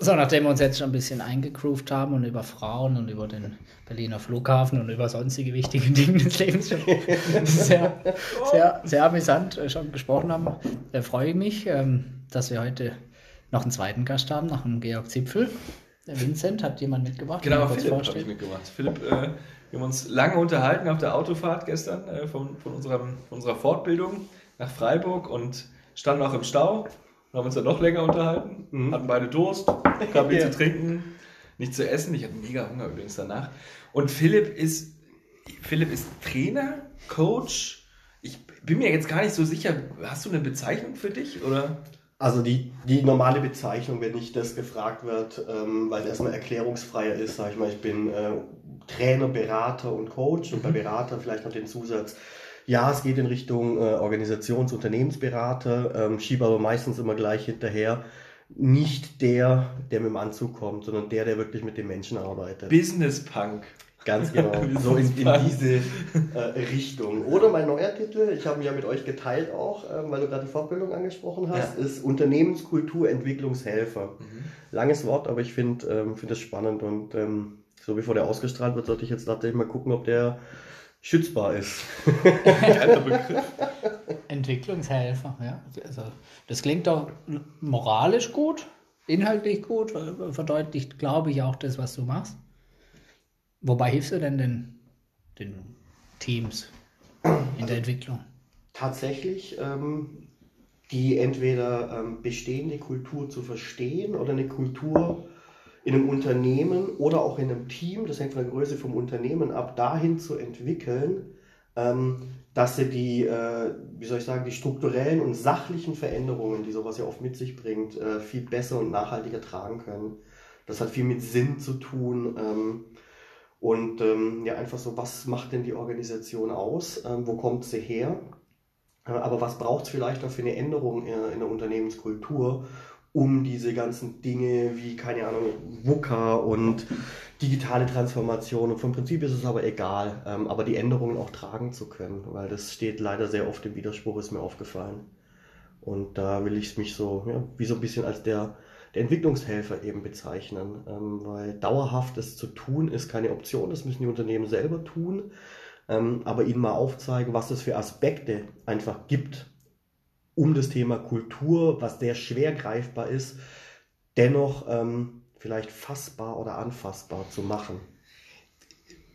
So, nachdem wir uns jetzt schon ein bisschen eingegroovt haben und über Frauen und über den Berliner Flughafen und über sonstige wichtige Dinge des Lebens schon sehr, sehr, sehr amüsant äh, schon gesprochen haben, äh, freue ich mich, ähm, dass wir heute noch einen zweiten Gast haben, nach dem Georg Zipfel. Der Vincent hat jemand mitgebracht. Genau, Philipp habe ich mitgebracht. Philipp, äh, wir haben uns lange unterhalten auf der Autofahrt gestern äh, von, von, unserem, von unserer Fortbildung nach Freiburg und standen auch im Stau haben uns dann noch länger unterhalten, mhm. hatten beide Durst, gab nichts ja. zu trinken, nichts zu essen. Ich hatte mega Hunger übrigens danach. Und Philipp ist, Philipp ist Trainer, Coach. Ich bin mir jetzt gar nicht so sicher. Hast du eine Bezeichnung für dich oder? Also die, die normale Bezeichnung, wenn nicht das gefragt wird, ähm, weil es erstmal erklärungsfreier ist, sage ich mal, ich bin äh, Trainer, Berater und Coach und bei mhm. Berater vielleicht noch den Zusatz ja, es geht in Richtung äh, Organisations-, Unternehmensberater, ähm, schiebe aber meistens immer gleich hinterher. Nicht der, der mit dem Anzug kommt, sondern der, der wirklich mit den Menschen arbeitet. Business Punk. Ganz genau, so in, in diese äh, Richtung. Oder mein neuer Titel, ich habe ihn ja mit euch geteilt auch, ähm, weil du gerade die Fortbildung angesprochen hast, ja. ist Unternehmenskultur Entwicklungshelfer. Mhm. Langes Wort, aber ich finde ähm, find das spannend und ähm, so bevor der ausgestrahlt wird, sollte ich jetzt tatsächlich mal gucken, ob der schützbar ist. Entwicklungshelfer, ja. Also, das klingt doch moralisch gut, inhaltlich gut, verdeutlicht, glaube ich, auch das, was du machst. Wobei hilfst du denn den, den Teams in der Entwicklung? Tatsächlich, ähm, die entweder ähm, bestehende Kultur zu verstehen oder eine Kultur in einem Unternehmen oder auch in einem Team, das hängt von der Größe vom Unternehmen ab, dahin zu entwickeln, ähm, dass sie die, äh, wie soll ich sagen, die strukturellen und sachlichen Veränderungen, die sowas ja oft mit sich bringt, äh, viel besser und nachhaltiger tragen können. Das hat viel mit Sinn zu tun. Ähm, und ähm, ja, einfach so, was macht denn die Organisation aus? Wo kommt sie her? Äh, aber was braucht es vielleicht auch für eine Änderung in der Unternehmenskultur, um diese ganzen Dinge wie, keine Ahnung, VUCA und digitale Transformation. Und vom Prinzip ist es aber egal, ähm, aber die Änderungen auch tragen zu können, weil das steht leider sehr oft im Widerspruch, ist mir aufgefallen. Und da will ich mich so, ja, wie so ein bisschen als der, der Entwicklungshelfer eben bezeichnen, ähm, weil dauerhaft das zu tun ist keine Option, das müssen die Unternehmen selber tun, ähm, aber ihnen mal aufzeigen, was es für Aspekte einfach gibt, um das Thema Kultur, was sehr schwer greifbar ist, dennoch ähm, vielleicht fassbar oder anfassbar zu machen.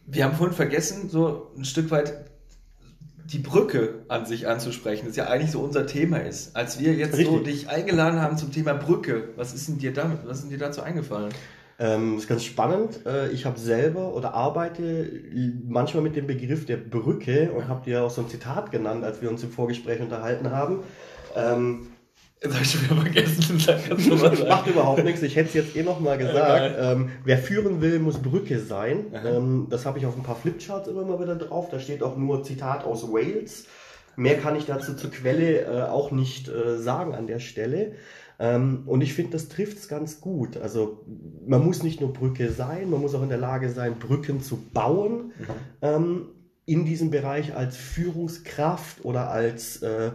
Wir haben vorhin vergessen, so ein Stück weit die Brücke an sich anzusprechen, das ja eigentlich so unser Thema ist. Als wir jetzt Richtig. so dich eingeladen haben zum Thema Brücke, was ist denn dir damit, was ist denn dir dazu eingefallen? Ähm, ist ganz spannend. Äh, ich habe selber oder arbeite manchmal mit dem Begriff der Brücke und habe dir auch so ein Zitat genannt, als wir uns im Vorgespräch unterhalten haben. Ähm, Jetzt habe ich schon wieder vergessen. Sag Macht überhaupt nichts. Ich hätte es jetzt eh nochmal gesagt. Ähm, wer führen will, muss Brücke sein. Ähm, das habe ich auf ein paar Flipcharts immer mal wieder drauf. Da steht auch nur Zitat aus Wales. Mehr kann ich dazu zur Quelle äh, auch nicht äh, sagen an der Stelle. Ähm, und ich finde, das trifft es ganz gut. Also man muss nicht nur Brücke sein, man muss auch in der Lage sein, Brücken zu bauen. Mhm. Ähm, in diesem Bereich als Führungskraft oder als äh,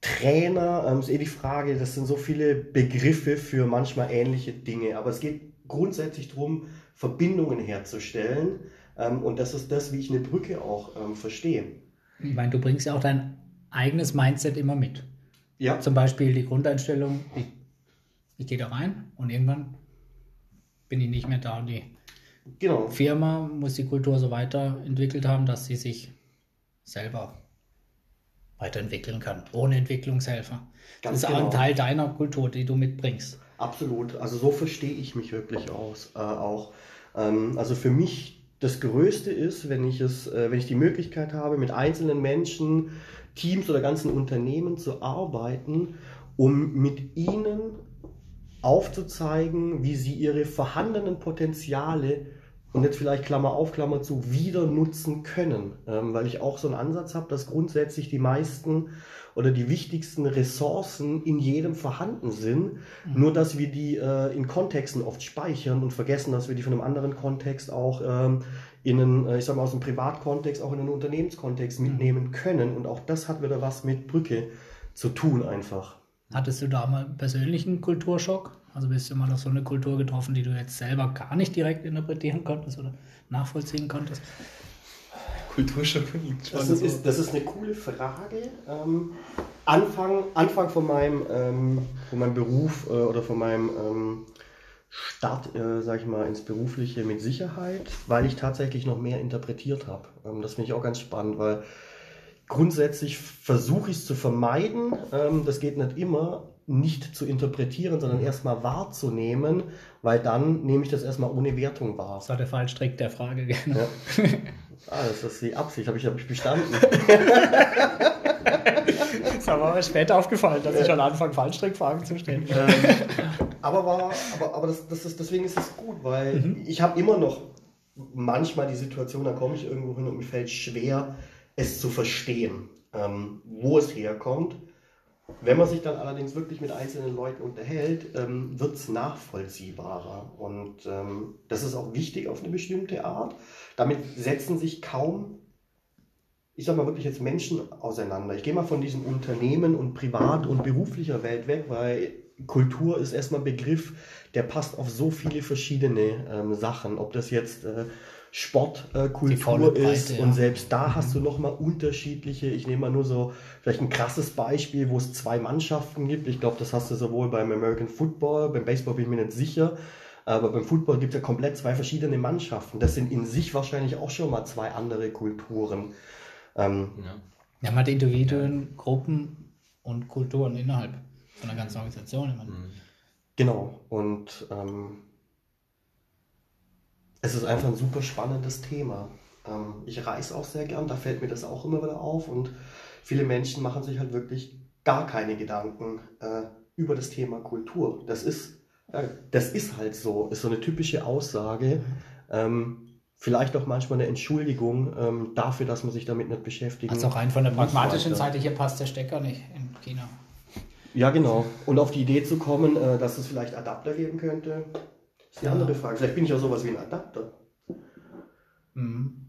Trainer, ähm, ist eh die Frage, das sind so viele Begriffe für manchmal ähnliche Dinge, aber es geht grundsätzlich darum, Verbindungen herzustellen ähm, und das ist das, wie ich eine Brücke auch ähm, verstehe. Ich meine, du bringst ja auch dein eigenes Mindset immer mit. Ja. Zum Beispiel die Grundeinstellung, ich, ich gehe da rein und irgendwann bin ich nicht mehr da und die genau. Firma muss die Kultur so weiterentwickelt haben, dass sie sich selber weiterentwickeln kann, ohne Entwicklungshelfer. Ganz das ist genau. auch ein. Teil deiner Kultur, die du mitbringst. Absolut. Also so verstehe ich mich wirklich aus, äh, auch. Ähm, also für mich das Größte ist, wenn ich es, äh, wenn ich die Möglichkeit habe, mit einzelnen Menschen, Teams oder ganzen Unternehmen zu arbeiten, um mit ihnen aufzuzeigen, wie sie ihre vorhandenen Potenziale und jetzt vielleicht Klammer auf, Klammer zu, wieder nutzen können. Ähm, weil ich auch so einen Ansatz habe, dass grundsätzlich die meisten oder die wichtigsten Ressourcen in jedem vorhanden sind, mhm. nur dass wir die äh, in Kontexten oft speichern und vergessen, dass wir die von einem anderen Kontext auch ähm, in einen, äh, ich sag mal aus dem Privatkontext, auch in einen Unternehmenskontext mhm. mitnehmen können. Und auch das hat wieder was mit Brücke zu tun einfach. Hattest du da mal einen persönlichen Kulturschock? Also bist du mal auf so eine Kultur getroffen, die du jetzt selber gar nicht direkt interpretieren konntest oder nachvollziehen konntest? Kulturschock das, ist, das ist eine coole Frage. Ähm, Anfang, Anfang von, meinem, ähm, von meinem Beruf äh, oder von meinem ähm, Start, äh, sag ich mal, ins Berufliche mit Sicherheit, weil ich tatsächlich noch mehr interpretiert habe. Ähm, das finde ich auch ganz spannend, weil grundsätzlich versuche ich es zu vermeiden. Ähm, das geht nicht immer, nicht zu interpretieren, sondern erstmal wahrzunehmen, weil dann nehme ich das erstmal ohne Wertung wahr. Das war der Fallstrick der Frage, genau. Ja. Ah, das ist die Absicht, habe ich, hab ich bestanden. das war mir später aufgefallen, dass ich schon anfange, Fallstrickfragen zu stellen. Ähm, aber war, aber, aber das, das ist, deswegen ist es gut, weil mhm. ich habe immer noch manchmal die Situation, da komme ich irgendwo hin und mir fällt schwer, es zu verstehen, ähm, wo es herkommt. Wenn man sich dann allerdings wirklich mit einzelnen Leuten unterhält, ähm, wird es nachvollziehbarer. Und ähm, das ist auch wichtig auf eine bestimmte Art. Damit setzen sich kaum, ich sag mal wirklich jetzt Menschen auseinander. Ich gehe mal von diesem Unternehmen und privat und beruflicher Welt weg, weil Kultur ist erstmal ein Begriff, der passt auf so viele verschiedene ähm, Sachen. Ob das jetzt äh, Sportkultur äh, ist. Ja. Und selbst da hast du nochmal unterschiedliche, ich nehme mal nur so vielleicht ein krasses Beispiel, wo es zwei Mannschaften gibt. Ich glaube, das hast du sowohl beim American Football, beim Baseball bin ich mir nicht sicher. Aber beim Football gibt es ja komplett zwei verschiedene Mannschaften. Das sind in sich wahrscheinlich auch schon mal zwei andere Kulturen. Ähm, ja. Wir haben halt Individuen, Gruppen und Kulturen innerhalb von der ganzen Organisation. Mhm. Genau. Und ähm, es ist einfach ein super spannendes Thema. Ähm, ich reise auch sehr gern, da fällt mir das auch immer wieder auf und viele Menschen machen sich halt wirklich gar keine Gedanken äh, über das Thema Kultur. Das ist, äh, das ist halt so, ist so eine typische Aussage. Ähm, vielleicht auch manchmal eine Entschuldigung ähm, dafür, dass man sich damit nicht beschäftigt. Also rein von der pragmatischen Seite hier passt der Stecker nicht in China. Ja, genau. Und auf die Idee zu kommen, äh, dass es vielleicht Adapter geben könnte, ist die andere Frage. Vielleicht bin ich ja sowas wie ein Adapter. Mhm.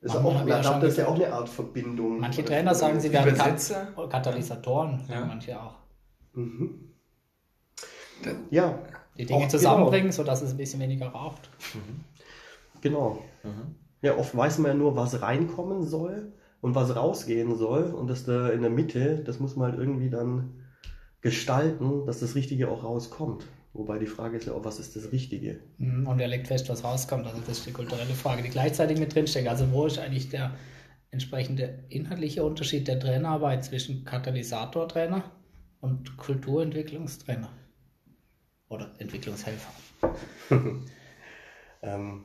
Ist auch, ein Adapter ist ja auch eine Art Verbindung. Manche Trainer sagen, sie werden Kat Katalysatoren, ja. manche auch. Mhm. Ja. Die Dinge zusammenbringen, genau. sodass es ein bisschen weniger raucht. Mhm. Genau. Mhm. Ja, oft weiß man ja nur, was reinkommen soll und was rausgehen soll. Und das da in der Mitte, das muss man halt irgendwie dann gestalten, dass das Richtige auch rauskommt. Wobei die Frage ist ja auch, was ist das Richtige? Mhm, und er legt fest, was rauskommt. Also das ist die kulturelle Frage, die gleichzeitig mit drinsteckt. Also wo ist eigentlich der entsprechende inhaltliche Unterschied der Trainerarbeit zwischen Katalysatortrainer und Kulturentwicklungstrainer? Oder Entwicklungshelfer? ähm,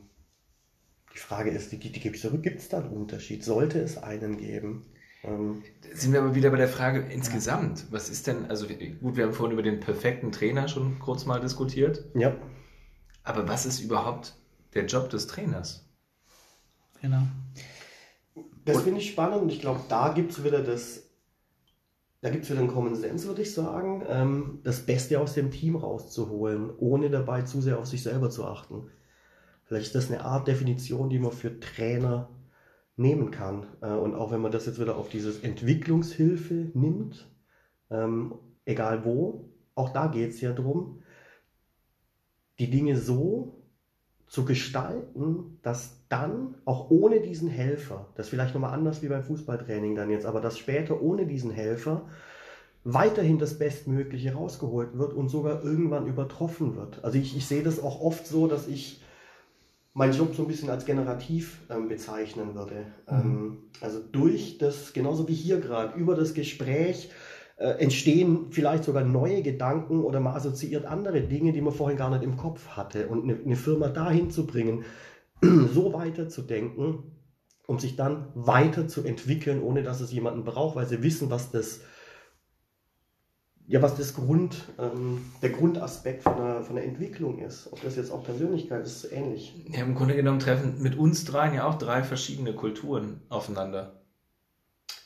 die Frage ist, die, die, die gibt es da einen Unterschied? Sollte es einen geben? Ähm, Sind wir aber wieder bei der Frage insgesamt. Was ist denn, also gut, wir haben vorhin über den perfekten Trainer schon kurz mal diskutiert. Ja. Aber was ist überhaupt der Job des Trainers? Genau. Das finde ich spannend und ich glaube, da gibt es wieder das, da gibt es wieder einen Common Sense, würde ich sagen, ähm, das Beste aus dem Team rauszuholen, ohne dabei zu sehr auf sich selber zu achten. Vielleicht ist das eine Art Definition, die man für Trainer nehmen kann. Äh, und auch wenn man das jetzt wieder auf dieses Entwicklungshilfe nimmt, ähm, egal wo, auch da geht es ja darum, die Dinge so zu gestalten, dass dann auch ohne diesen Helfer, das vielleicht nochmal anders wie beim Fußballtraining dann jetzt, aber dass später ohne diesen Helfer weiterhin das Bestmögliche rausgeholt wird und sogar irgendwann übertroffen wird. Also ich, ich sehe das auch oft so, dass ich meinen Job so ein bisschen als generativ ähm, bezeichnen würde. Mhm. Ähm, also durch das, genauso wie hier gerade, über das Gespräch äh, entstehen vielleicht sogar neue Gedanken oder man assoziiert andere Dinge, die man vorhin gar nicht im Kopf hatte. Und eine, eine Firma dahin zu bringen, so weiterzudenken, um sich dann weiterzuentwickeln, ohne dass es jemanden braucht, weil sie wissen, was das ja, was das Grund, ähm, der Grundaspekt von der, von der Entwicklung ist. Ob das jetzt auch Persönlichkeit ist, ist ähnlich. Ja, im Grunde genommen treffen mit uns dreien ja auch drei verschiedene Kulturen aufeinander.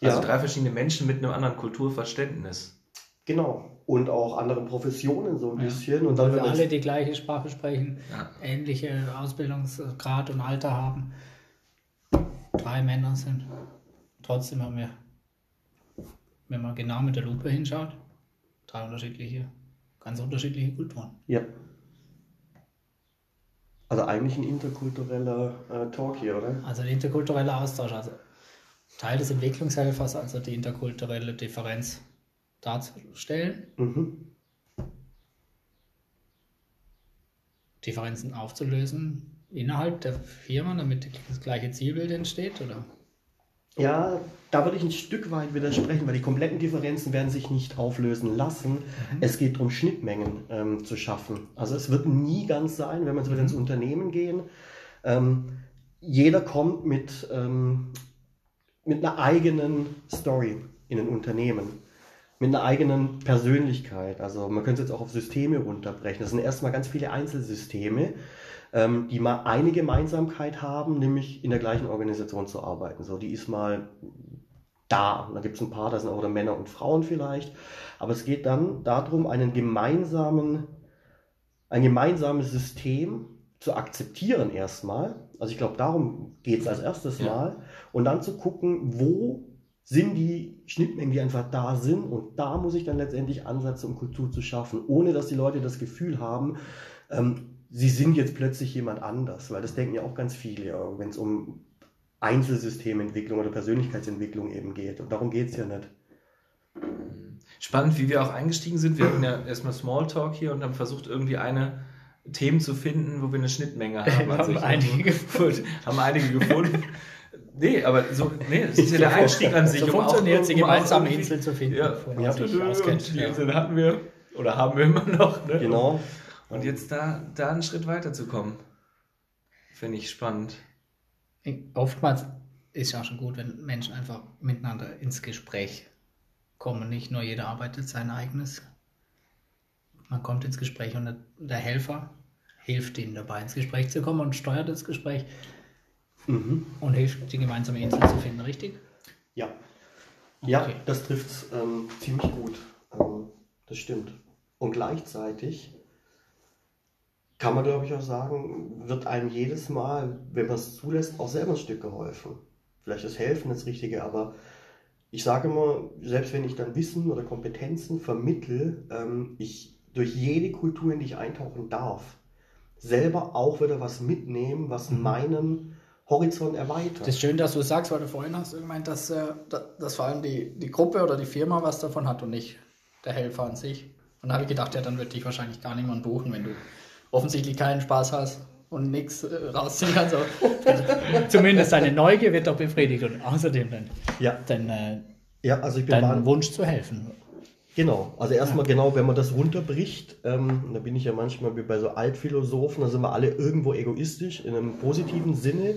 Also ja. drei verschiedene Menschen mit einem anderen Kulturverständnis. Genau. Und auch andere Professionen so ein ja. bisschen. Und dann, Weil wir alle die gleiche Sprache sprechen, ja. ähnliche Ausbildungsgrad und Alter haben. Drei Männer sind. Trotzdem haben wir, wenn man genau mit der Lupe hinschaut, drei unterschiedliche, ganz unterschiedliche Kulturen. Ja. Also eigentlich ein interkultureller äh, Talk hier, oder? Also ein interkultureller Austausch. Also Teil des Entwicklungshelfers, also die interkulturelle Differenz darzustellen. Mhm. Differenzen aufzulösen innerhalb der Firma, damit das gleiche Zielbild entsteht, oder? Ja, da würde ich ein Stück weit widersprechen, weil die kompletten Differenzen werden sich nicht auflösen lassen. Mhm. Es geht darum, Schnittmengen ähm, zu schaffen. Also es wird nie ganz sein, wenn wir jetzt wieder ins mhm. Unternehmen gehen. Ähm, jeder kommt mit, ähm, mit einer eigenen Story in ein Unternehmen, mit einer eigenen Persönlichkeit. Also man könnte es jetzt auch auf Systeme runterbrechen. Das sind erstmal ganz viele Einzelsysteme ähm, die mal eine Gemeinsamkeit haben, nämlich in der gleichen Organisation zu arbeiten. So, die ist mal da. Da gibt es ein paar, da sind auch Männer und Frauen vielleicht. Aber es geht dann darum, einen gemeinsamen, ein gemeinsames System zu akzeptieren erstmal. Also ich glaube, darum geht es als erstes ja. Mal. Und dann zu gucken, wo sind die Schnittmengen, die einfach da sind. Und da muss ich dann letztendlich ansetzen, um Kultur zu schaffen, ohne dass die Leute das Gefühl haben, ähm, sie sind jetzt plötzlich jemand anders, weil das denken ja auch ganz viele, wenn es um Einzelsystementwicklung oder Persönlichkeitsentwicklung eben geht. Und darum geht es ja nicht. Spannend, wie wir auch eingestiegen sind. Wir hatten ja erstmal Smalltalk hier und haben versucht, irgendwie eine Themen zu finden, wo wir eine Schnittmenge haben. haben einige gefunden. haben einige gefunden. Nee, aber so, nee, das ist ja der Einstieg an sich. So um funktioniert es, um gemeinsame Insel zu finden. Ja, ja, die Insel hatten wir oder haben wir immer noch. Ne? Genau. Und jetzt da, da einen Schritt weiter zu kommen, finde ich spannend. Oftmals ist ja auch schon gut, wenn Menschen einfach miteinander ins Gespräch kommen. Nicht nur jeder arbeitet sein eigenes. Man kommt ins Gespräch und der Helfer hilft ihnen dabei, ins Gespräch zu kommen und steuert das Gespräch mhm. und hilft, die gemeinsame Insel zu finden, richtig? Ja. Okay. Ja, das trifft es ähm, ziemlich gut. Ähm, das stimmt. Und gleichzeitig kann man, glaube ich, auch sagen, wird einem jedes Mal, wenn man es zulässt, auch selber ein Stück geholfen. Vielleicht ist Helfen das Richtige, aber ich sage immer, selbst wenn ich dann Wissen oder Kompetenzen vermittle, ähm, ich durch jede Kultur, in die ich eintauchen darf, selber auch wieder was mitnehmen, was mhm. meinen Horizont erweitert. Das ist schön, dass du sagst, weil du vorhin hast gemeint, dass, äh, dass vor allem die, die Gruppe oder die Firma was davon hat und nicht der Helfer an sich. Und da habe ich gedacht, ja, dann würde ich wahrscheinlich gar niemand buchen, wenn du offensichtlich keinen Spaß hast und nichts äh, rausziehen kannst. Zumindest deine Neugier wird doch befriedigt und außerdem dann, ja. dann äh, ja, also ich bin dein Wunsch zu helfen. Genau, also erstmal ja. genau, wenn man das runterbricht, ähm, da bin ich ja manchmal wie bei so Altphilosophen, da sind wir alle irgendwo egoistisch in einem positiven Sinne.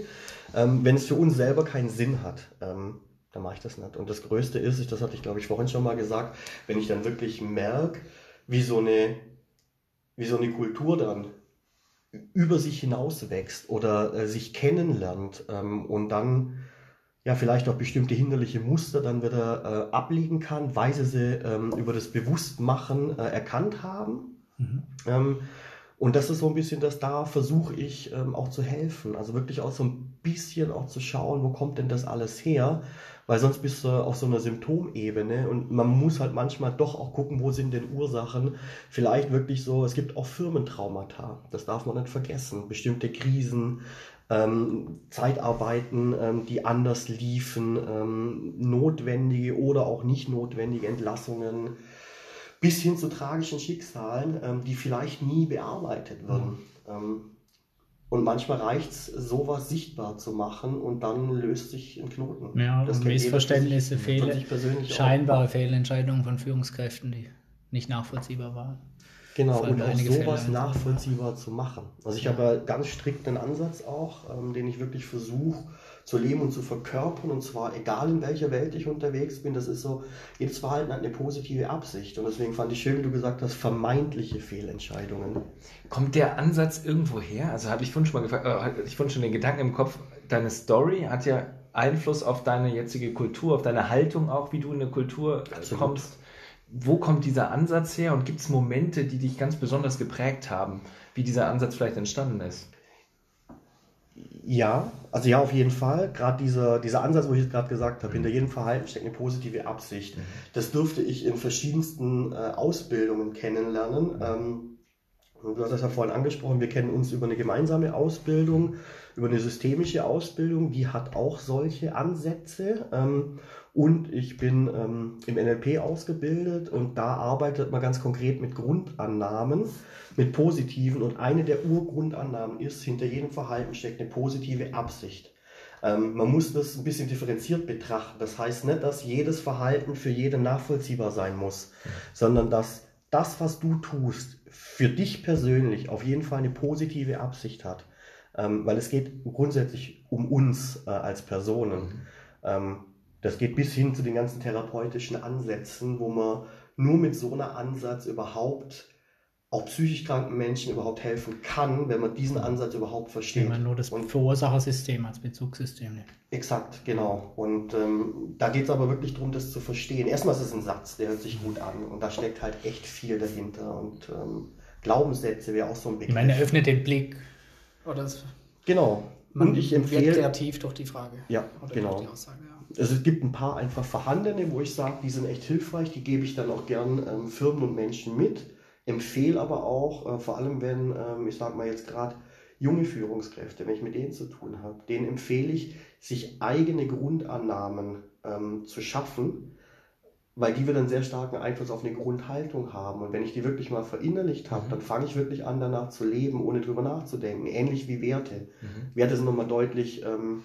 Ähm, wenn es für uns selber keinen Sinn hat, ähm, dann mache ich das nicht. Und das Größte ist, das hatte ich glaube ich vorhin schon mal gesagt, wenn ich dann wirklich merke, wie so eine wie so eine Kultur dann über sich hinaus wächst oder äh, sich kennenlernt ähm, und dann ja vielleicht auch bestimmte hinderliche Muster dann wieder äh, ablegen kann, weil sie sie ähm, über das Bewusstmachen äh, erkannt haben. Mhm. Ähm, und das ist so ein bisschen das, da versuche ich ähm, auch zu helfen. Also wirklich auch so ein bisschen auch zu schauen, wo kommt denn das alles her? Weil sonst bist du auf so einer Symptomebene und man muss halt manchmal doch auch gucken, wo sind denn Ursachen. Vielleicht wirklich so, es gibt auch Firmentraumata, das darf man nicht vergessen. Bestimmte Krisen, ähm, Zeitarbeiten, ähm, die anders liefen, ähm, notwendige oder auch nicht notwendige Entlassungen, bis hin zu tragischen Schicksalen, ähm, die vielleicht nie bearbeitet wurden. Mhm. Und manchmal reicht es, sowas sichtbar zu machen und dann löst sich ein Knoten. Ja, das Missverständnisse, Fehler, scheinbare auch. Fehlentscheidungen von Führungskräften, die nicht nachvollziehbar waren. Genau, und auch sowas nachvollziehbar zu machen. Also ich ja. habe ganz strikt einen Ansatz auch, ähm, den ich wirklich versuche, zu leben und zu verkörpern. Und zwar egal in welcher Welt ich unterwegs bin, das ist so, jedes Verhalten hat eine positive Absicht. Und deswegen fand ich schön, wie du gesagt hast, vermeintliche Fehlentscheidungen. Kommt der Ansatz irgendwo her? Also habe ich vorhin schon mal gefragt, äh, ich vorhin schon den Gedanken im Kopf, deine Story hat ja Einfluss auf deine jetzige Kultur, auf deine Haltung auch, wie du in eine Kultur Absolut. kommst. Wo kommt dieser Ansatz her und gibt es Momente, die dich ganz besonders geprägt haben, wie dieser Ansatz vielleicht entstanden ist? Ja, also ja, auf jeden Fall. Gerade dieser, dieser Ansatz, wo ich jetzt gerade gesagt habe, hinter jedem Verhalten steckt eine positive Absicht. Mhm. Das dürfte ich in verschiedensten äh, Ausbildungen kennenlernen. Ähm, du hast das ja vorhin angesprochen, wir kennen uns über eine gemeinsame Ausbildung, über eine systemische Ausbildung, die hat auch solche Ansätze. Ähm, und ich bin ähm, im NLP ausgebildet und da arbeitet man ganz konkret mit Grundannahmen, mit positiven. Und eine der Urgrundannahmen ist, hinter jedem Verhalten steckt eine positive Absicht. Ähm, man muss das ein bisschen differenziert betrachten. Das heißt nicht, dass jedes Verhalten für jeden nachvollziehbar sein muss, sondern dass das, was du tust, für dich persönlich auf jeden Fall eine positive Absicht hat. Ähm, weil es geht grundsätzlich um uns äh, als Personen. Mhm. Ähm, das geht bis hin zu den ganzen therapeutischen Ansätzen, wo man nur mit so einem Ansatz überhaupt auch psychisch kranken Menschen überhaupt helfen kann, wenn man diesen Ansatz überhaupt versteht. Wenn man nur das und, Verursachersystem als Bezugssystem nimmt. Exakt, genau. Und ähm, da geht es aber wirklich darum, das zu verstehen. Erstmal ist es ein Satz, der hört sich gut an und da steckt halt echt viel dahinter. Und ähm, Glaubenssätze wäre auch so ein Begriff. Ich meine, öffnet den Blick. Oder genau. und ich empfehle. kreativ durch die Frage. Ja, genau. Aussage, ja. Also es gibt ein paar einfach vorhandene, wo ich sage, die sind echt hilfreich, die gebe ich dann auch gern ähm, Firmen und Menschen mit Empfehle aber auch, äh, vor allem wenn, ähm, ich sage mal jetzt gerade, junge Führungskräfte, wenn ich mit denen zu tun habe, denen empfehle ich, sich eigene Grundannahmen ähm, zu schaffen, weil die wir dann sehr starken Einfluss auf eine Grundhaltung haben. Und wenn ich die wirklich mal verinnerlicht habe, mhm. dann fange ich wirklich an, danach zu leben, ohne drüber nachzudenken. Ähnlich wie Werte. Mhm. Werte sind nochmal deutlich ähm,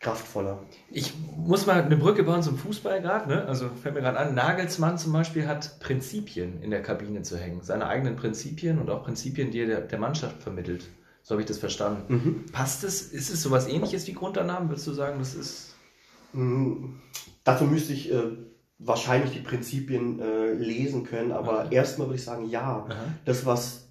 kraftvoller. Ich muss mal eine Brücke bauen zum Fußball gerade. Ne? Also fällt mir gerade an, Nagelsmann zum Beispiel hat Prinzipien in der Kabine zu hängen. Seine eigenen Prinzipien und auch Prinzipien, die er der, der Mannschaft vermittelt. So habe ich das verstanden. Mhm. Passt es? Ist es sowas ähnliches wie Grundannahmen? Würdest du sagen, das ist. Mhm. Dazu müsste ich äh, wahrscheinlich die Prinzipien äh, lesen können, aber okay. erstmal würde ich sagen, ja. Aha. Das, was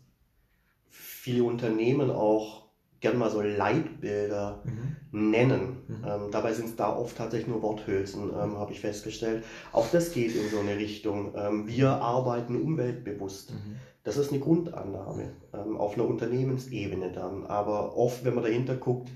viele Unternehmen auch gern mal so Leitbilder mhm. nennen. Mhm. Ähm, dabei sind es da oft tatsächlich nur Worthülsen, ähm, habe ich festgestellt. Auch das geht in so eine Richtung. Ähm, wir arbeiten umweltbewusst. Mhm. Das ist eine Grundannahme ähm, auf einer Unternehmensebene dann. Aber oft, wenn man dahinter guckt,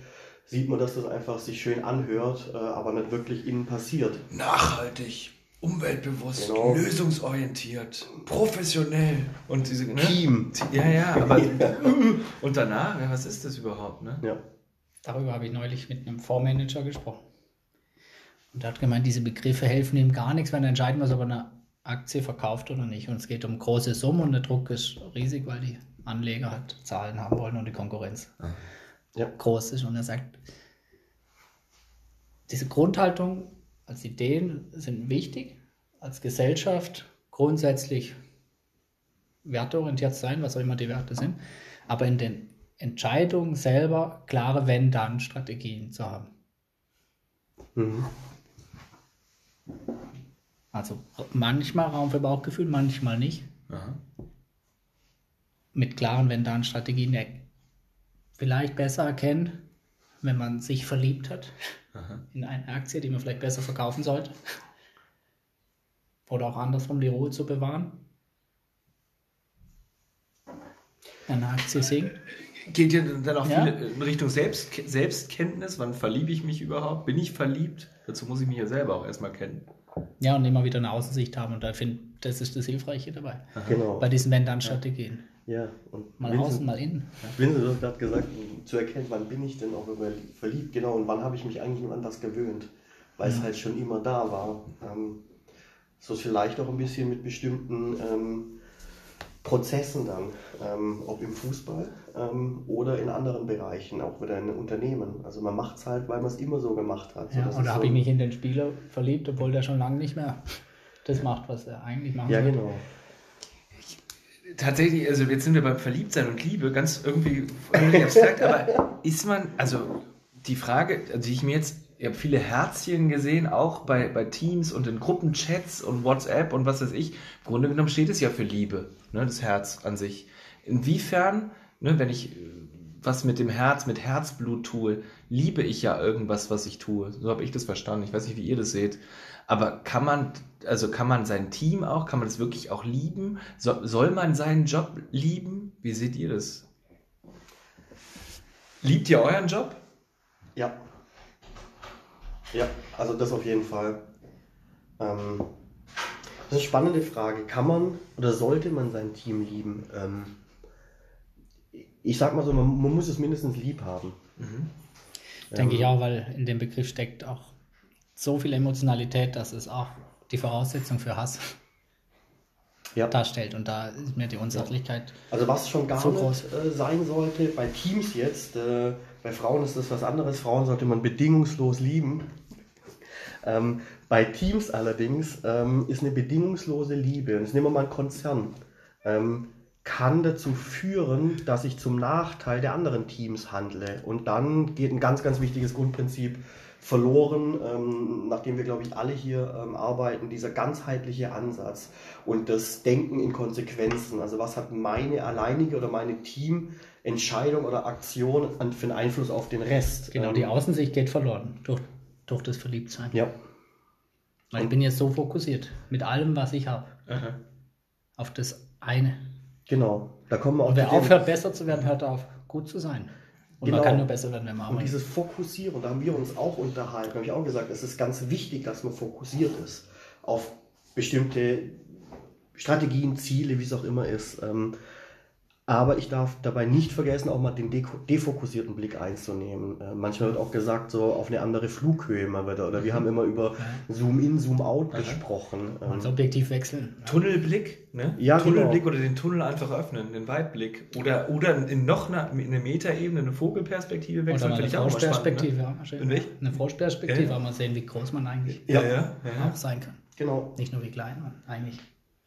sieht man, dass das einfach sich schön anhört, äh, aber nicht wirklich innen passiert. Nachhaltig umweltbewusst, genau. lösungsorientiert, professionell und diese ne? Team. Ja, ja, aber und danach, ja, was ist das überhaupt? Ne? Ja. Darüber habe ich neulich mit einem Fondsmanager gesprochen. Und er hat gemeint, diese Begriffe helfen ihm gar nichts, wenn er entscheiden muss, ob er eine Aktie verkauft oder nicht. Und es geht um große Summen und der Druck ist riesig, weil die Anleger halt Zahlen haben wollen und die Konkurrenz ah. ja. groß ist. Und er sagt, diese Grundhaltung als Ideen sind wichtig, als Gesellschaft grundsätzlich werteorientiert sein, was auch immer die Werte sind, aber in den Entscheidungen selber klare Wenn-Dann-Strategien zu haben. Mhm. Also manchmal Raum für Bauchgefühl, manchmal nicht. Aha. Mit klaren Wenn-Dann-Strategien vielleicht besser erkennen, wenn man sich verliebt hat Aha. in eine Aktie, die man vielleicht besser verkaufen sollte. Oder auch andersrum die Ruhe zu bewahren. Eine Aktie sinkt. Geht ihr dann auch ja? viel in Richtung Selbst, Selbstkenntnis? Wann verliebe ich mich überhaupt? Bin ich verliebt? Dazu muss ich mich ja selber auch erstmal kennen. Ja, und immer wieder eine Außensicht haben. Und da finde das ist das Hilfreiche dabei. Genau. Bei diesen Wenn-Dann-Strategien. Ja, und mal Vincent, außen, mal innen. Vincent hat gerade gesagt, zu erkennen, wann bin ich denn auch verliebt, genau, und wann habe ich mich eigentlich nur an das gewöhnt, weil ja. es halt schon immer da war. Ähm, so vielleicht auch ein bisschen mit bestimmten ähm, Prozessen dann, ähm, ob im Fußball ähm, oder in anderen Bereichen, auch wieder in Unternehmen. Also man macht es halt, weil man es immer so gemacht hat. Ja, oder so habe ich mich in den Spieler verliebt, obwohl der schon lange nicht mehr das macht, was er eigentlich macht. Ja, genau tatsächlich, also jetzt sind wir beim Verliebtsein und Liebe, ganz irgendwie, irgendwie abstrakt, aber ist man, also die Frage, also die ich mir jetzt, ich habe viele Herzchen gesehen, auch bei, bei Teams und in Gruppenchats und WhatsApp und was weiß ich. Im Grunde genommen steht es ja für Liebe, ne, das Herz an sich. Inwiefern, ne, wenn ich was mit dem Herz, mit Herzblut tue, liebe ich ja irgendwas, was ich tue. So habe ich das verstanden. Ich weiß nicht, wie ihr das seht. Aber kann man, also kann man sein Team auch, kann man das wirklich auch lieben? So, soll man seinen Job lieben? Wie seht ihr das? Liebt ihr euren Job? Ja. Ja, also das auf jeden Fall. Ähm, das ist eine spannende Frage. Kann man oder sollte man sein Team lieben? Ähm, ich sag mal so, man, man, muss es mindestens lieb haben. Mhm. Denke ich auch, weil in dem Begriff steckt auch so viel Emotionalität, dass es auch die Voraussetzung für Hass ja. darstellt. Und da ist mir die Unsachlichkeit. Also was schon gar so nicht äh, sein sollte, bei Teams jetzt, äh, bei Frauen ist das was anderes. Frauen sollte man bedingungslos lieben. Ähm, bei Teams allerdings ähm, ist eine bedingungslose Liebe, und jetzt nehmen wir mal einen Konzern, ähm, kann dazu führen, dass ich zum Nachteil der anderen Teams handle. Und dann geht ein ganz, ganz wichtiges Grundprinzip verloren, ähm, nachdem wir, glaube ich, alle hier ähm, arbeiten, dieser ganzheitliche Ansatz und das Denken in Konsequenzen. Also was hat meine alleinige oder meine Teamentscheidung oder Aktion für einen Einfluss auf den Rest? Genau, die ähm, Außensicht geht verloren durch, durch das Verliebtsein. Ja. Weil ich bin jetzt so fokussiert mit allem, was ich habe, auf das eine. Genau, da kommen wir auch. Und wer aufhört, besser zu werden, hört auf, gut zu sein. Und genau. man kann nur besser werden, wenn man arbeitet. Und dieses Fokussieren, da haben wir uns auch unterhalten, habe ich auch gesagt, es ist ganz wichtig, dass man fokussiert ist auf bestimmte Strategien, Ziele, wie es auch immer ist. Ähm, aber ich darf dabei nicht vergessen, auch mal den defokussierten Blick einzunehmen. Äh, manchmal wird auch gesagt, so auf eine andere Flughöhe mal wieder. Oder wir haben immer über Zoom-in, Zoom-out gesprochen. Und das Objektiv wechseln. Tunnelblick, ne? Ja, genau. Tunnelblick genau. oder den Tunnel einfach öffnen, den Weitblick. Oder, oder in noch eine, eine Metaebene, eine Vogelperspektive wechseln. Oder eine Froschperspektive. Ne? Eine Froschperspektive, ja. mal sehen, wie groß man eigentlich ja, ja, auch sein kann. Genau. Nicht nur wie klein man eigentlich.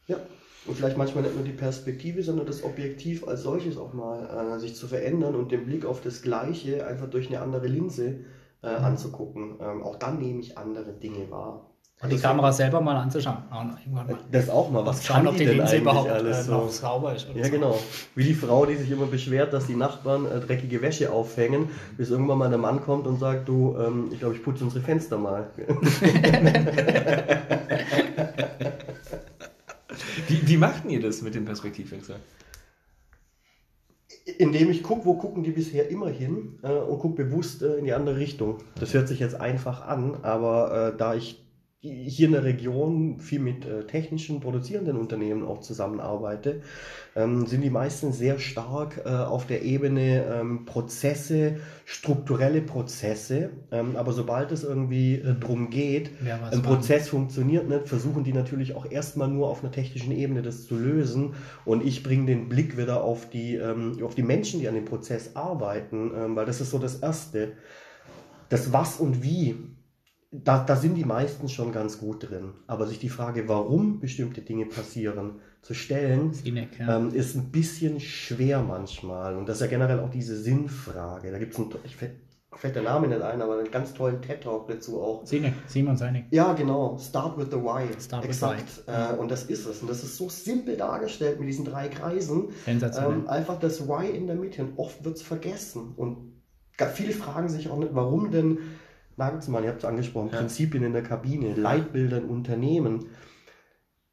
Ja. Und vielleicht manchmal nicht nur die Perspektive, sondern das Objektiv als solches auch mal äh, sich zu verändern und den Blick auf das Gleiche einfach durch eine andere Linse äh, mhm. anzugucken. Ähm, auch dann nehme ich andere Dinge wahr. Und die Kamera selber mal anzuschauen. Das auch mal. Was schauen, ob die Linse überhaupt alles äh, so? sauber ist. Ja, so. genau. Wie die Frau, die sich immer beschwert, dass die Nachbarn äh, dreckige Wäsche aufhängen, bis irgendwann mal der Mann kommt und sagt, du, ähm, ich glaube, ich putze unsere Fenster mal. Wie, wie machten ihr das mit dem Perspektivwechsel? Indem ich gucke, wo gucken die bisher immer hin äh, und gucke bewusst äh, in die andere Richtung. Das hört sich jetzt einfach an, aber äh, da ich hier in der Region viel mit äh, technischen produzierenden Unternehmen auch zusammenarbeite, ähm, sind die meisten sehr stark äh, auf der Ebene ähm, Prozesse, strukturelle Prozesse. Ähm, aber sobald es irgendwie äh, drum geht, ja, ein Prozess funktioniert nicht, versuchen die natürlich auch erstmal nur auf einer technischen Ebene das zu lösen. Und ich bringe den Blick wieder auf die, ähm, auf die Menschen, die an dem Prozess arbeiten, ähm, weil das ist so das Erste. Das Was und Wie da, da sind die meisten schon ganz gut drin. Aber sich die Frage, warum bestimmte Dinge passieren, zu stellen, ja. ähm, ist ein bisschen schwer manchmal. Und das ist ja generell auch diese Sinnfrage. Da gibt es einen, ich fällt, fällt der Name nicht ein, aber einen ganz tollen TED-Talk dazu auch. Sinek, Simon Sinek. Ja, genau. Start with the why. Start Exakt. With the why. Äh, und das ist es. Und das ist so simpel dargestellt mit diesen drei Kreisen. Ähm, einfach das Why in der Mitte. Und oft wird es vergessen. Und viele fragen sich auch nicht, warum denn Nagelsmann, ihr habt es angesprochen, ja. Prinzipien in der Kabine, Leitbilder in Unternehmen.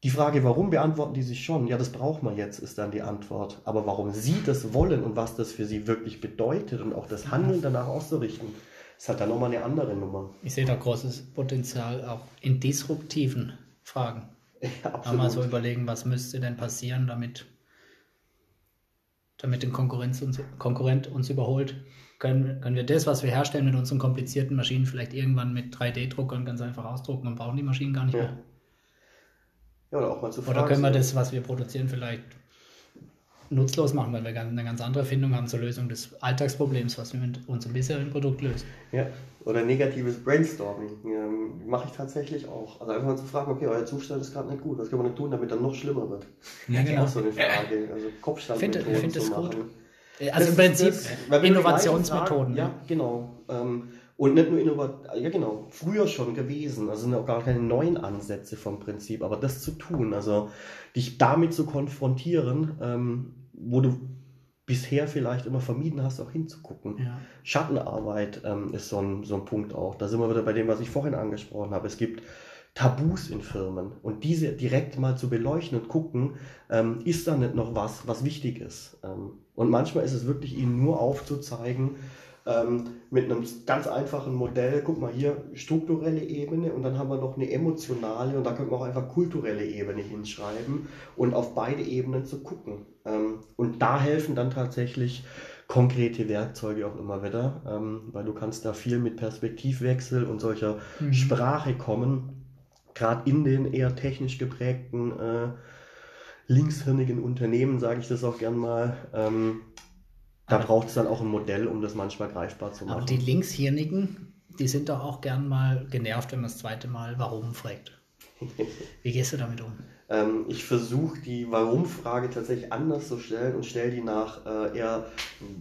Die Frage, warum beantworten die sich schon? Ja, das braucht man jetzt, ist dann die Antwort. Aber warum sie das wollen und was das für sie wirklich bedeutet und auch das Handeln danach auszurichten, ist halt dann nochmal eine andere Nummer. Ich sehe da großes Potenzial auch in disruptiven Fragen. Ja, absolut. Mal so überlegen, was müsste denn passieren, damit, damit ein Konkurrenz uns, Konkurrent uns überholt können, können wir das, was wir herstellen mit unseren komplizierten Maschinen, vielleicht irgendwann mit 3D-Druckern ganz einfach ausdrucken und brauchen die Maschinen gar nicht ja. mehr. Ja, oder auch mal zu fragen. Oder können wir das, was wir produzieren, vielleicht nutzlos machen, weil wir eine ganz andere Findung haben zur Lösung des Alltagsproblems, was wir mit unserem bisherigen Produkt lösen. Ja, oder negatives Brainstorming ähm, mache ich tatsächlich auch. Also einfach mal zu fragen, okay, euer Zustand ist gerade nicht gut, was können wir denn tun, damit er noch schlimmer wird? Ja, genau. Das ist auch so eine Frage. Also Kopfstandmethoden find, zu machen. Gut. Also im Prinzip das, Innovationsmethoden. ja, genau. Ähm, und nicht nur Innovation, ja genau, früher schon gewesen. Also sind auch gar keine neuen Ansätze vom Prinzip, aber das zu tun, also dich damit zu konfrontieren, ähm, wo du bisher vielleicht immer vermieden hast, auch hinzugucken. Ja. Schattenarbeit ähm, ist so ein, so ein Punkt auch. Da sind wir wieder bei dem, was ich vorhin angesprochen habe. Es gibt Tabus in Firmen und diese direkt mal zu beleuchten und gucken, ähm, ist da nicht noch was, was wichtig ist. Ähm, und manchmal ist es wirklich ihnen nur aufzuzeigen, ähm, mit einem ganz einfachen Modell, guck mal hier, strukturelle Ebene und dann haben wir noch eine emotionale und da können wir auch einfach kulturelle Ebene hinschreiben und auf beide Ebenen zu gucken. Ähm, und da helfen dann tatsächlich konkrete Werkzeuge auch immer wieder, ähm, weil du kannst da viel mit Perspektivwechsel und solcher mhm. Sprache kommen, gerade in den eher technisch geprägten äh, linkshirnigen Unternehmen, sage ich das auch gern mal. Ähm, da braucht es dann auch ein Modell, um das manchmal greifbar zu machen. Aber die Linkshirnigen, die sind doch auch gern mal genervt, wenn man das zweite Mal Warum fragt. Wie gehst du damit um? Ähm, ich versuche die Warum-Frage tatsächlich anders zu stellen und stelle die nach äh, eher,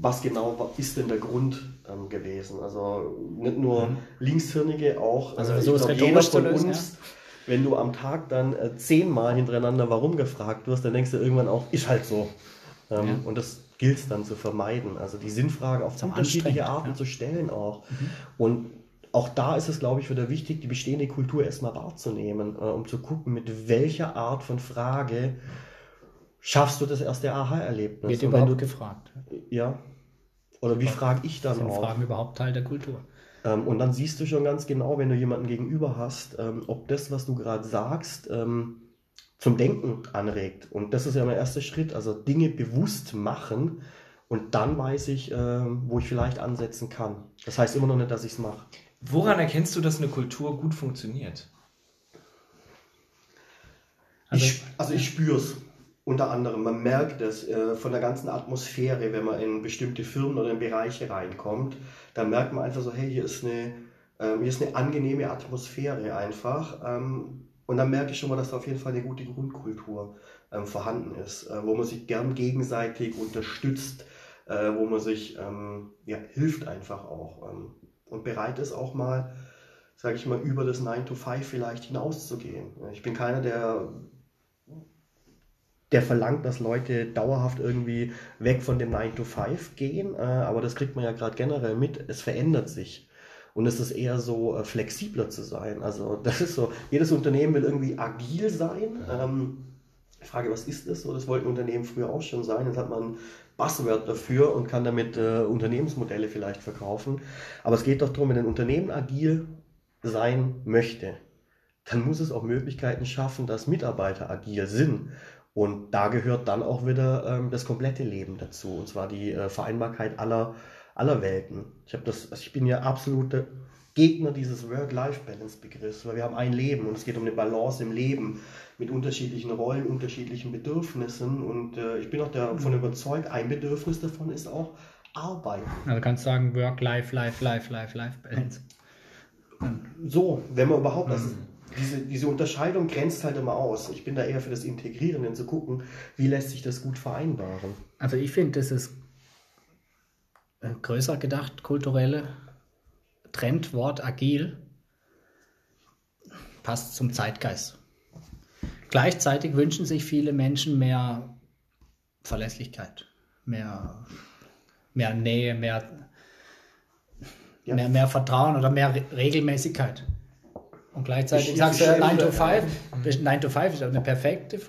was genau ist denn der Grund ähm, gewesen? Also nicht nur mhm. Linkshirnige, auch also äh, so ist jeder von uns. Ja? Wenn du am Tag dann äh, zehnmal hintereinander Warum gefragt wirst, dann denkst du irgendwann auch, ist halt so. Ähm, ja. Und das gilt es dann zu vermeiden. Also die Sinnfrage auf unterschiedliche Arten ja. zu stellen auch. Mhm. Und auch da ist es, glaube ich, wieder wichtig, die bestehende Kultur erstmal wahrzunehmen, äh, um zu gucken, mit welcher Art von Frage schaffst du das erste Aha-Erlebnis. Wird überhaupt du, gefragt. Ja. Oder wie frage ich dann Sind auch? Fragen überhaupt Teil der Kultur? Ähm, und dann siehst du schon ganz genau, wenn du jemanden gegenüber hast, ähm, ob das, was du gerade sagst, ähm, zum Denken anregt. Und das ist ja mein erster Schritt, also Dinge bewusst machen und dann weiß ich, äh, wo ich vielleicht ansetzen kann. Das heißt immer noch nicht, dass ich es mache. Woran erkennst du, dass eine Kultur gut funktioniert? Also ich, also ich spüre es unter anderem. Man merkt es äh, von der ganzen Atmosphäre, wenn man in bestimmte Firmen oder in Bereiche reinkommt. Da merkt man einfach so, hey, hier ist eine, äh, hier ist eine angenehme Atmosphäre einfach. Ähm, und dann merke ich schon mal, dass da auf jeden Fall eine gute Grundkultur ähm, vorhanden ist, äh, wo man sich gern gegenseitig unterstützt, äh, wo man sich ähm, ja, hilft einfach auch ähm, und bereit ist auch mal, sage ich mal, über das 9 to 5 vielleicht hinauszugehen. Ich bin keiner, der der verlangt, dass Leute dauerhaft irgendwie weg von dem 9 to 5 gehen, äh, aber das kriegt man ja gerade generell mit, es verändert sich. Und es ist eher so äh, flexibler zu sein. Also das ist so, jedes Unternehmen will irgendwie agil sein. Ähm, Frage, was ist das so? Das wollten Unternehmen früher auch schon sein. Jetzt hat man Buzzword dafür und kann damit äh, Unternehmensmodelle vielleicht verkaufen. Aber es geht doch darum, wenn ein Unternehmen agil sein möchte, dann muss es auch Möglichkeiten schaffen, dass Mitarbeiter agil sind. Und da gehört dann auch wieder ähm, das komplette Leben dazu, und zwar die äh, Vereinbarkeit aller aller Welten. Ich, das, also ich bin ja absoluter Gegner dieses Work-Life-Balance-Begriffs, weil wir haben ein Leben und es geht um eine Balance im Leben mit unterschiedlichen Rollen, unterschiedlichen Bedürfnissen und äh, ich bin auch davon überzeugt, ein Bedürfnis davon ist auch Arbeiten. Also kannst du sagen Work-Life, Life, Life, Life, Life-Balance. So, wenn man überhaupt, mhm. also diese, diese Unterscheidung grenzt halt immer aus. Ich bin da eher für das Integrieren, denn zu gucken, wie lässt sich das gut vereinbaren. Also ich finde, das ist äh, größer gedacht, kulturelle Trendwort agil passt zum Zeitgeist. Gleichzeitig wünschen sich viele Menschen mehr Verlässlichkeit, mehr, mehr Nähe, mehr, ja. mehr, mehr Vertrauen oder mehr Re Regelmäßigkeit. Und gleichzeitig ich, sagst du 9 to 5, 9 to 5 ist eine perfekte,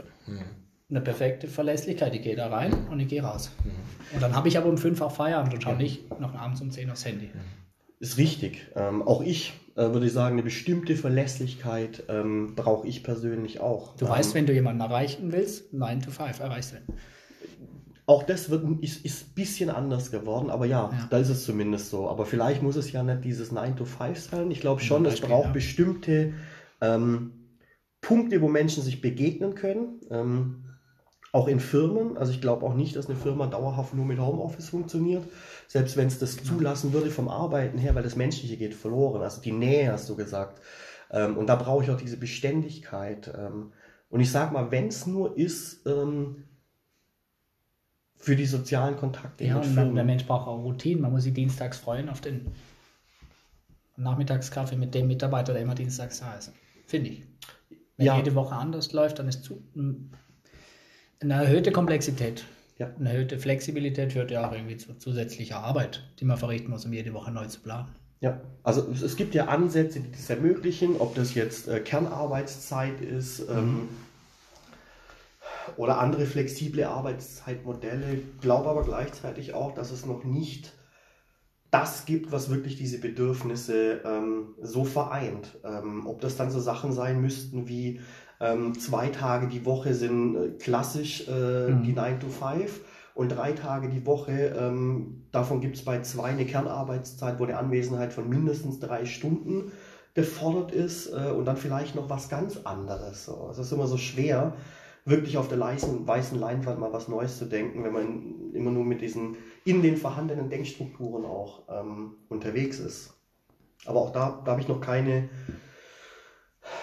eine perfekte Verlässlichkeit. Ich gehe da rein und ich gehe raus. Mhm. Und dann habe ich aber um 5 auch Feierabend und schaue nicht noch abends um 10 aufs Handy. Ist richtig. Ähm, auch ich äh, würde sagen, eine bestimmte Verlässlichkeit ähm, brauche ich persönlich auch. Du ähm, weißt, wenn du jemanden erreichen willst, 9 to 5 erreichst du. Auch das wird, ist, ist ein bisschen anders geworden, aber ja, ja, da ist es zumindest so. Aber vielleicht muss es ja nicht dieses 9 to 5 sein. Ich glaube schon, Beispiel, es braucht ja. bestimmte ähm, Punkte, wo Menschen sich begegnen können. Ähm, auch in Firmen. Also ich glaube auch nicht, dass eine Firma dauerhaft nur mit Homeoffice funktioniert. Selbst wenn es das zulassen würde vom Arbeiten her, weil das Menschliche geht verloren. Also die Nähe hast du gesagt. Ähm, und da brauche ich auch diese Beständigkeit. Ähm, und ich sage mal, wenn es nur ist, ähm, für die sozialen Kontakte. Ja, und man, der Mensch braucht auch Routinen. Man muss sich dienstags freuen auf den Nachmittagskaffee mit dem Mitarbeiter, der immer dienstags da ist. Finde ich. Wenn ja. jede Woche anders läuft, dann ist zu, eine erhöhte Komplexität, ja. eine erhöhte Flexibilität führt ja auch irgendwie zu zusätzlicher Arbeit, die man verrichten muss, um jede Woche neu zu planen. Ja, also es gibt ja Ansätze, die das ermöglichen, ob das jetzt äh, Kernarbeitszeit ist mhm. Oder andere flexible Arbeitszeitmodelle. Ich glaube aber gleichzeitig auch, dass es noch nicht das gibt, was wirklich diese Bedürfnisse ähm, so vereint. Ähm, ob das dann so Sachen sein müssten wie ähm, zwei Tage die Woche sind äh, klassisch äh, mhm. die 9 to 5 und drei Tage die Woche, ähm, davon gibt es bei zwei eine Kernarbeitszeit, wo eine Anwesenheit von mindestens drei Stunden gefordert ist äh, und dann vielleicht noch was ganz anderes. So. Es ist immer so schwer, wirklich auf der weißen, weißen Leinwand mal was Neues zu denken, wenn man immer nur mit diesen in den vorhandenen Denkstrukturen auch ähm, unterwegs ist. Aber auch da, da habe ich noch keine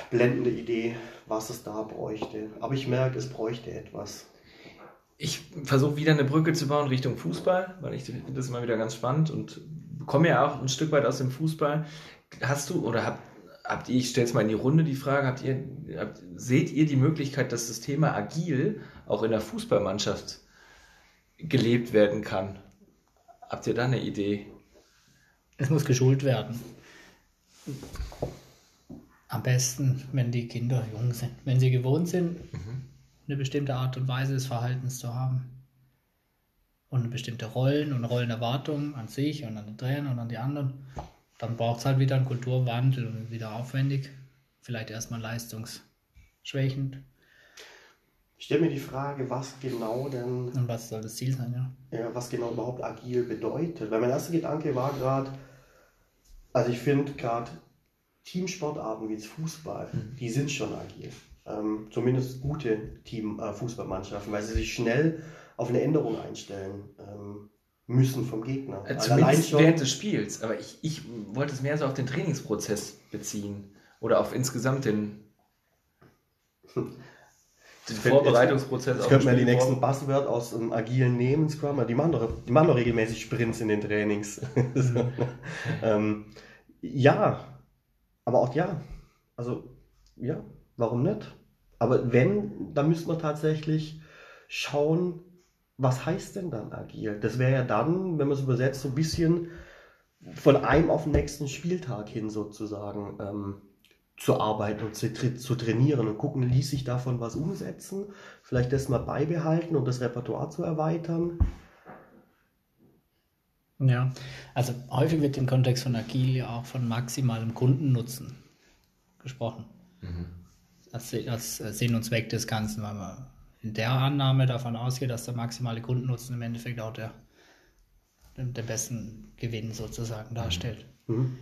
blendende Idee, was es da bräuchte. Aber ich merke, es bräuchte etwas. Ich versuche wieder eine Brücke zu bauen Richtung Fußball, weil ich finde das immer wieder ganz spannend und komme ja auch ein Stück weit aus dem Fußball. Hast du oder habt, habt ihr, ich stelle es mal in die Runde die Frage, habt ihr, habt, seht ihr die Möglichkeit, dass das Thema agil auch in der Fußballmannschaft gelebt werden kann? Habt ihr da eine Idee? Es muss geschult werden. Am besten, wenn die Kinder jung sind. Wenn sie gewohnt sind, mhm. eine bestimmte Art und Weise des Verhaltens zu haben. Und bestimmte Rollen und Rollenerwartungen an sich und an den Trainer und an die anderen. Dann braucht es halt wieder einen Kulturwandel und wieder aufwendig. Vielleicht erstmal leistungsschwächend. Ich stelle mir die Frage, was genau denn. Und was soll das Ziel sein, ja? Ja, was genau überhaupt agil bedeutet. Weil mein erster Gedanke war gerade, also ich finde gerade Teamsportarten wie jetzt Fußball, mhm. die sind schon agil. Ähm, zumindest gute Team-Fußballmannschaften, äh, weil sie sich schnell auf eine Änderung einstellen ähm, müssen vom Gegner. Äh, zumindest schon, während des Spiels, aber ich, ich wollte es mehr so auf den Trainingsprozess beziehen oder auf insgesamt den, den Vorbereitungsprozess. Jetzt, jetzt könnte man die nächsten Buzzword aus dem agilen nehmen, Scrum, die machen doch, die machen doch regelmäßig Sprints in den Trainings. so, mhm. ähm, ja, aber auch ja, also ja, warum nicht? Aber wenn, dann müsste man tatsächlich schauen, was heißt denn dann agil? Das wäre ja dann, wenn man es übersetzt, so ein bisschen von einem auf den nächsten Spieltag hin sozusagen ähm, zu arbeiten und zu, zu, trainieren und gucken, ließ sich davon was umsetzen, vielleicht das mal beibehalten und das Repertoire zu erweitern. Ja, also häufig wird im Kontext von Agil ja auch von maximalem Kundennutzen gesprochen. Mhm. Als, als Sinn und Zweck des Ganzen, weil man in der Annahme davon ausgeht, dass der maximale Kundennutzen im Endeffekt auch der, der besten Gewinn sozusagen darstellt. Mhm.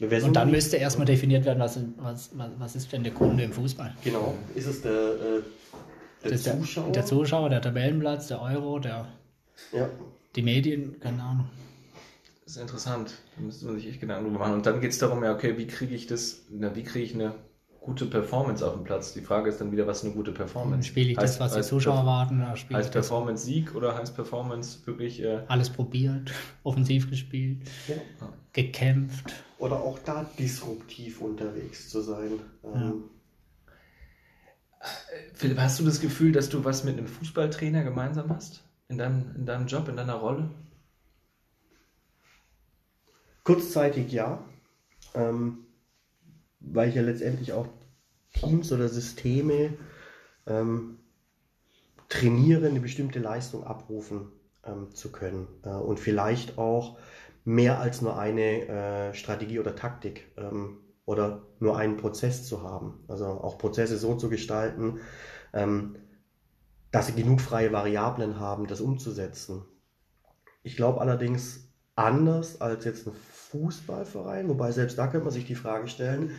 Und dann müsste erstmal definiert werden, was, was, was ist denn der Kunde im Fußball? Genau, ist es der, äh, der Zuschauer? Der, der, Zuschauer, der Tabellenplatz, der Euro, der, ja. die Medien, keine Ahnung. Das ist interessant. Da müsste man sich echt Gedanken drüber machen. Und dann geht es darum, ja, okay, wie kriege ich das, na, wie kriege ich eine gute Performance auf dem Platz? Die Frage ist dann wieder, was ist eine gute Performance? Spiele ich heißt, das, was die Zuschauer erwarten? Heißt Performance Sieg oder heißt Performance wirklich. Äh Alles probiert, offensiv gespielt, ja. gekämpft. Oder auch da disruptiv unterwegs zu sein. Ja. Ähm, Philipp, hast du das Gefühl, dass du was mit einem Fußballtrainer gemeinsam hast? In deinem, in deinem Job, in deiner Rolle? Kurzzeitig ja, ähm, weil ich ja letztendlich auch Teams oder Systeme ähm, trainiere, eine bestimmte Leistung abrufen ähm, zu können äh, und vielleicht auch mehr als nur eine äh, Strategie oder Taktik ähm, oder nur einen Prozess zu haben. Also auch Prozesse so zu gestalten, ähm, dass sie genug freie Variablen haben, das umzusetzen. Ich glaube allerdings anders als jetzt ein Fußballverein, wobei selbst da könnte man sich die Frage stellen,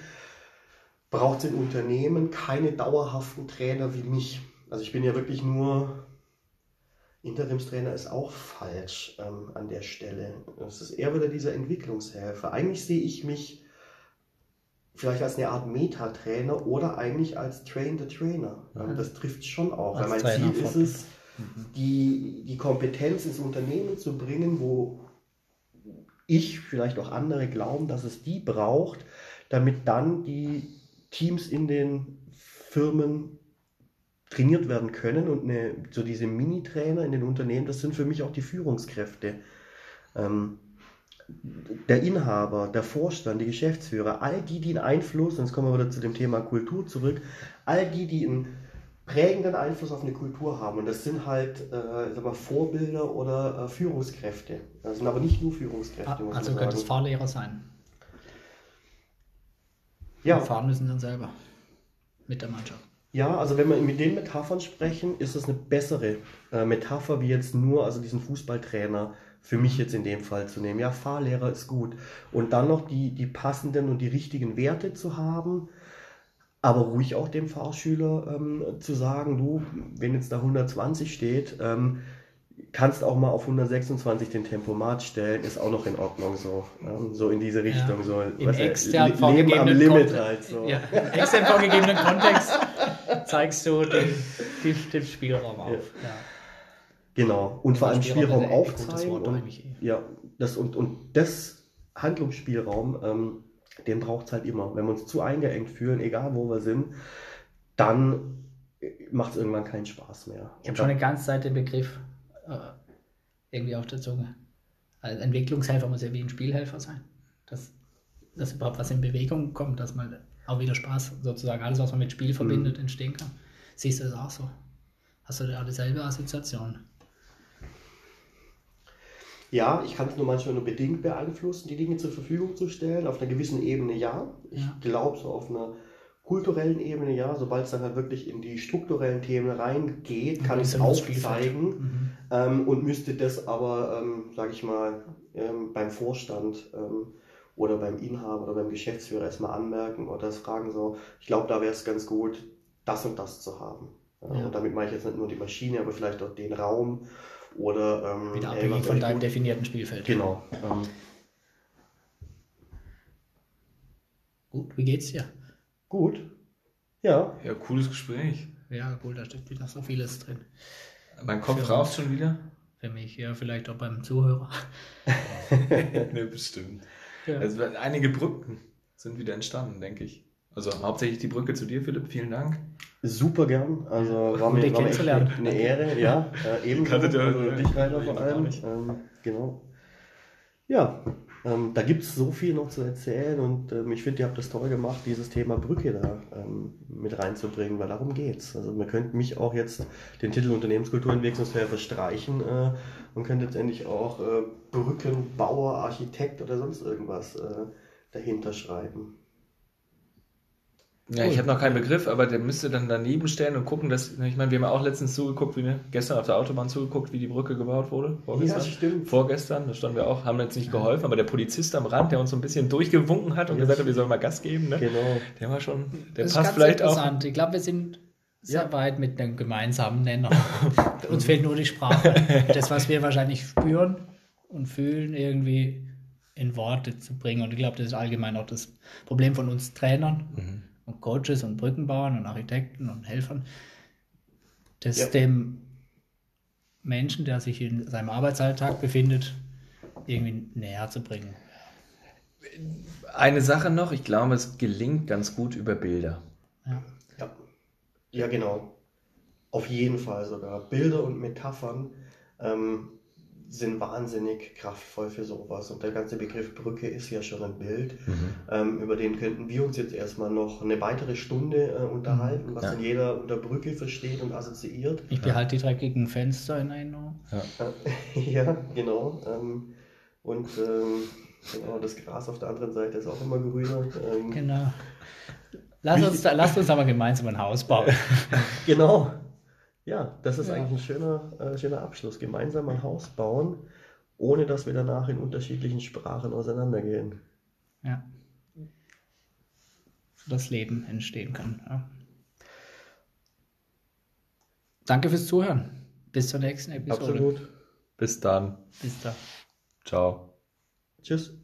braucht es in Unternehmen keine dauerhaften Trainer wie mich? Also ich bin ja wirklich nur Interimstrainer ist auch falsch ähm, an der Stelle. Es ist eher wieder dieser Entwicklungshelfer. Eigentlich sehe ich mich vielleicht als eine Art Metatrainer oder eigentlich als Train the Trainer. Mhm. Das trifft schon auch. Als weil mein Trainer Ziel ist es, mhm. die, die Kompetenz ins Unternehmen zu bringen, wo ich, vielleicht auch andere glauben, dass es die braucht, damit dann die Teams in den Firmen trainiert werden können und eine, so diese Mini-Trainer in den Unternehmen, das sind für mich auch die Führungskräfte. Ähm, der Inhaber, der Vorstand, die Geschäftsführer, all die, die einen Einfluss, und jetzt kommen wir wieder zu dem Thema Kultur zurück, all die, die einen prägenden Einfluss auf eine Kultur haben. Und das sind halt äh, sag mal, Vorbilder oder äh, Führungskräfte. Das sind aber nicht nur Führungskräfte. Ah, also könnte es Fahrlehrer sein. Ja. Fahren müssen dann selber mit der Mannschaft. Ja, also wenn wir mit den Metaphern sprechen, ist es eine bessere äh, Metapher wie jetzt nur, also diesen Fußballtrainer für mich jetzt in dem Fall zu nehmen. Ja, Fahrlehrer ist gut. Und dann noch die, die passenden und die richtigen Werte zu haben, aber ruhig auch dem Fahrschüler ähm, zu sagen, du, wenn jetzt da 120 steht, ähm, kannst auch mal auf 126 den Tempomat stellen, ist auch noch in Ordnung so. Ähm, so in diese Richtung. Ja. So, Im extern Leben am Limit halt so. Ja, Im extern vorgegebenen Kontext zeigst du den, den, den Spielraum auf. Ja. Genau. Und vor allem Spielraum, Spielraum aufzeigen. Und, ja, das, und, und das Handlungsspielraum, ähm, den braucht es halt immer. Wenn wir uns zu eingeengt fühlen, egal wo wir sind, dann macht es irgendwann keinen Spaß mehr. Ich habe schon eine ganze Zeit den Begriff äh, irgendwie auf der Zunge. Als Entwicklungshelfer muss ja wie ein Spielhelfer sein. Dass, dass überhaupt was in Bewegung kommt, dass man auch wieder Spaß, sozusagen alles, was man mit Spiel verbindet, mhm. entstehen kann. Siehst du das auch so? Hast du da dieselbe Assoziation? Ja, ich kann es nur manchmal nur bedingt beeinflussen, die Dinge zur Verfügung zu stellen. Auf einer gewissen Ebene ja. Ich ja. glaube, so auf einer kulturellen Ebene ja. Sobald es dann halt wirklich in die strukturellen Themen reingeht, kann ich es aufzeigen mhm. Ähm, und müsste das aber, ähm, sage ich mal, ähm, beim Vorstand ähm, oder beim Inhaber oder beim Geschäftsführer erstmal anmerken oder das fragen so. Ich glaube, da wäre es ganz gut, das und das zu haben. Ja. Und damit meine ich jetzt nicht nur die Maschine, aber vielleicht auch den Raum oder ähm, wieder abhängig von deinem gut. definierten Spielfeld. Genau. Ähm. Gut, wie geht's dir? Gut. Ja. Ja, cooles Gespräch. Ja, cool, da steckt wieder so vieles drin. Mein Kopf Für raus schon wieder? Für mich, ja, vielleicht auch beim Zuhörer. ne, bestimmt. Ja. Also einige Brücken sind wieder entstanden, denke ich. Also hauptsächlich die Brücke zu dir, Philipp. Vielen Dank. Super gern. Also war mir, war mir echt eine Ehre. Ja, äh, ebenso. Kanntet also, dich, Rainer, vor allem. Ähm, genau. Ja, ähm, da gibt es so viel noch zu erzählen und ähm, ich finde, ihr habt das toll gemacht, dieses Thema Brücke da ähm, mit reinzubringen, weil darum geht's. Also man könnte mich auch jetzt den Titel Unternehmenskulturentwicklungshelfer streichen äh, und könnte letztendlich auch äh, Brückenbauer, Architekt oder sonst irgendwas äh, dahinter schreiben. Ja, ich habe noch keinen Begriff, aber der müsste dann daneben stellen und gucken, dass, ich meine, wir haben auch letztens zugeguckt, wie wir gestern auf der Autobahn zugeguckt, wie die Brücke gebaut wurde. Vorgestern. Ja, stimmt. Vorgestern, da standen wir auch, haben jetzt nicht geholfen, aber der Polizist am Rand, der uns so ein bisschen durchgewunken hat und ja, gesagt hat, wir sollen mal Gas geben, ne? Genau. Der war schon, der das passt vielleicht auch. Ich glaube, wir sind sehr ja. weit mit einem gemeinsamen Nenner. uns fehlt nur die Sprache. Das, was wir wahrscheinlich spüren und fühlen, irgendwie in Worte zu bringen. Und ich glaube, das ist allgemein auch das Problem von uns Trainern. Mhm Coaches und Brückenbauern und Architekten und Helfern, das ja. dem Menschen, der sich in seinem Arbeitsalltag befindet, irgendwie näher zu bringen. Eine Sache noch, ich glaube, es gelingt ganz gut über Bilder. Ja, ja. ja genau. Auf jeden Fall sogar. Bilder und Metaphern ähm, sind wahnsinnig kraftvoll für sowas. Und der ganze Begriff Brücke ist ja schon ein Bild. Mhm. Ähm, über den könnten wir uns jetzt erstmal noch eine weitere Stunde äh, unterhalten, was ja. denn jeder unter Brücke versteht und assoziiert. Ich behalte die dreckigen Fenster in Erinnerung. Ja, ja genau. Ähm, und ähm, genau, das Gras auf der anderen Seite ist auch immer grüner. Ähm, genau. Lass uns, da, lasst uns aber gemeinsam ein Haus bauen. genau. Ja, das ist ja. eigentlich ein schöner, äh, schöner Abschluss. Gemeinsam ein Haus bauen, ohne dass wir danach in unterschiedlichen Sprachen auseinandergehen. Ja. So das Leben entstehen kann. Ja. Danke fürs Zuhören. Bis zur nächsten Episode. Absolut. Bis dann. Bis dann. Ciao. Tschüss.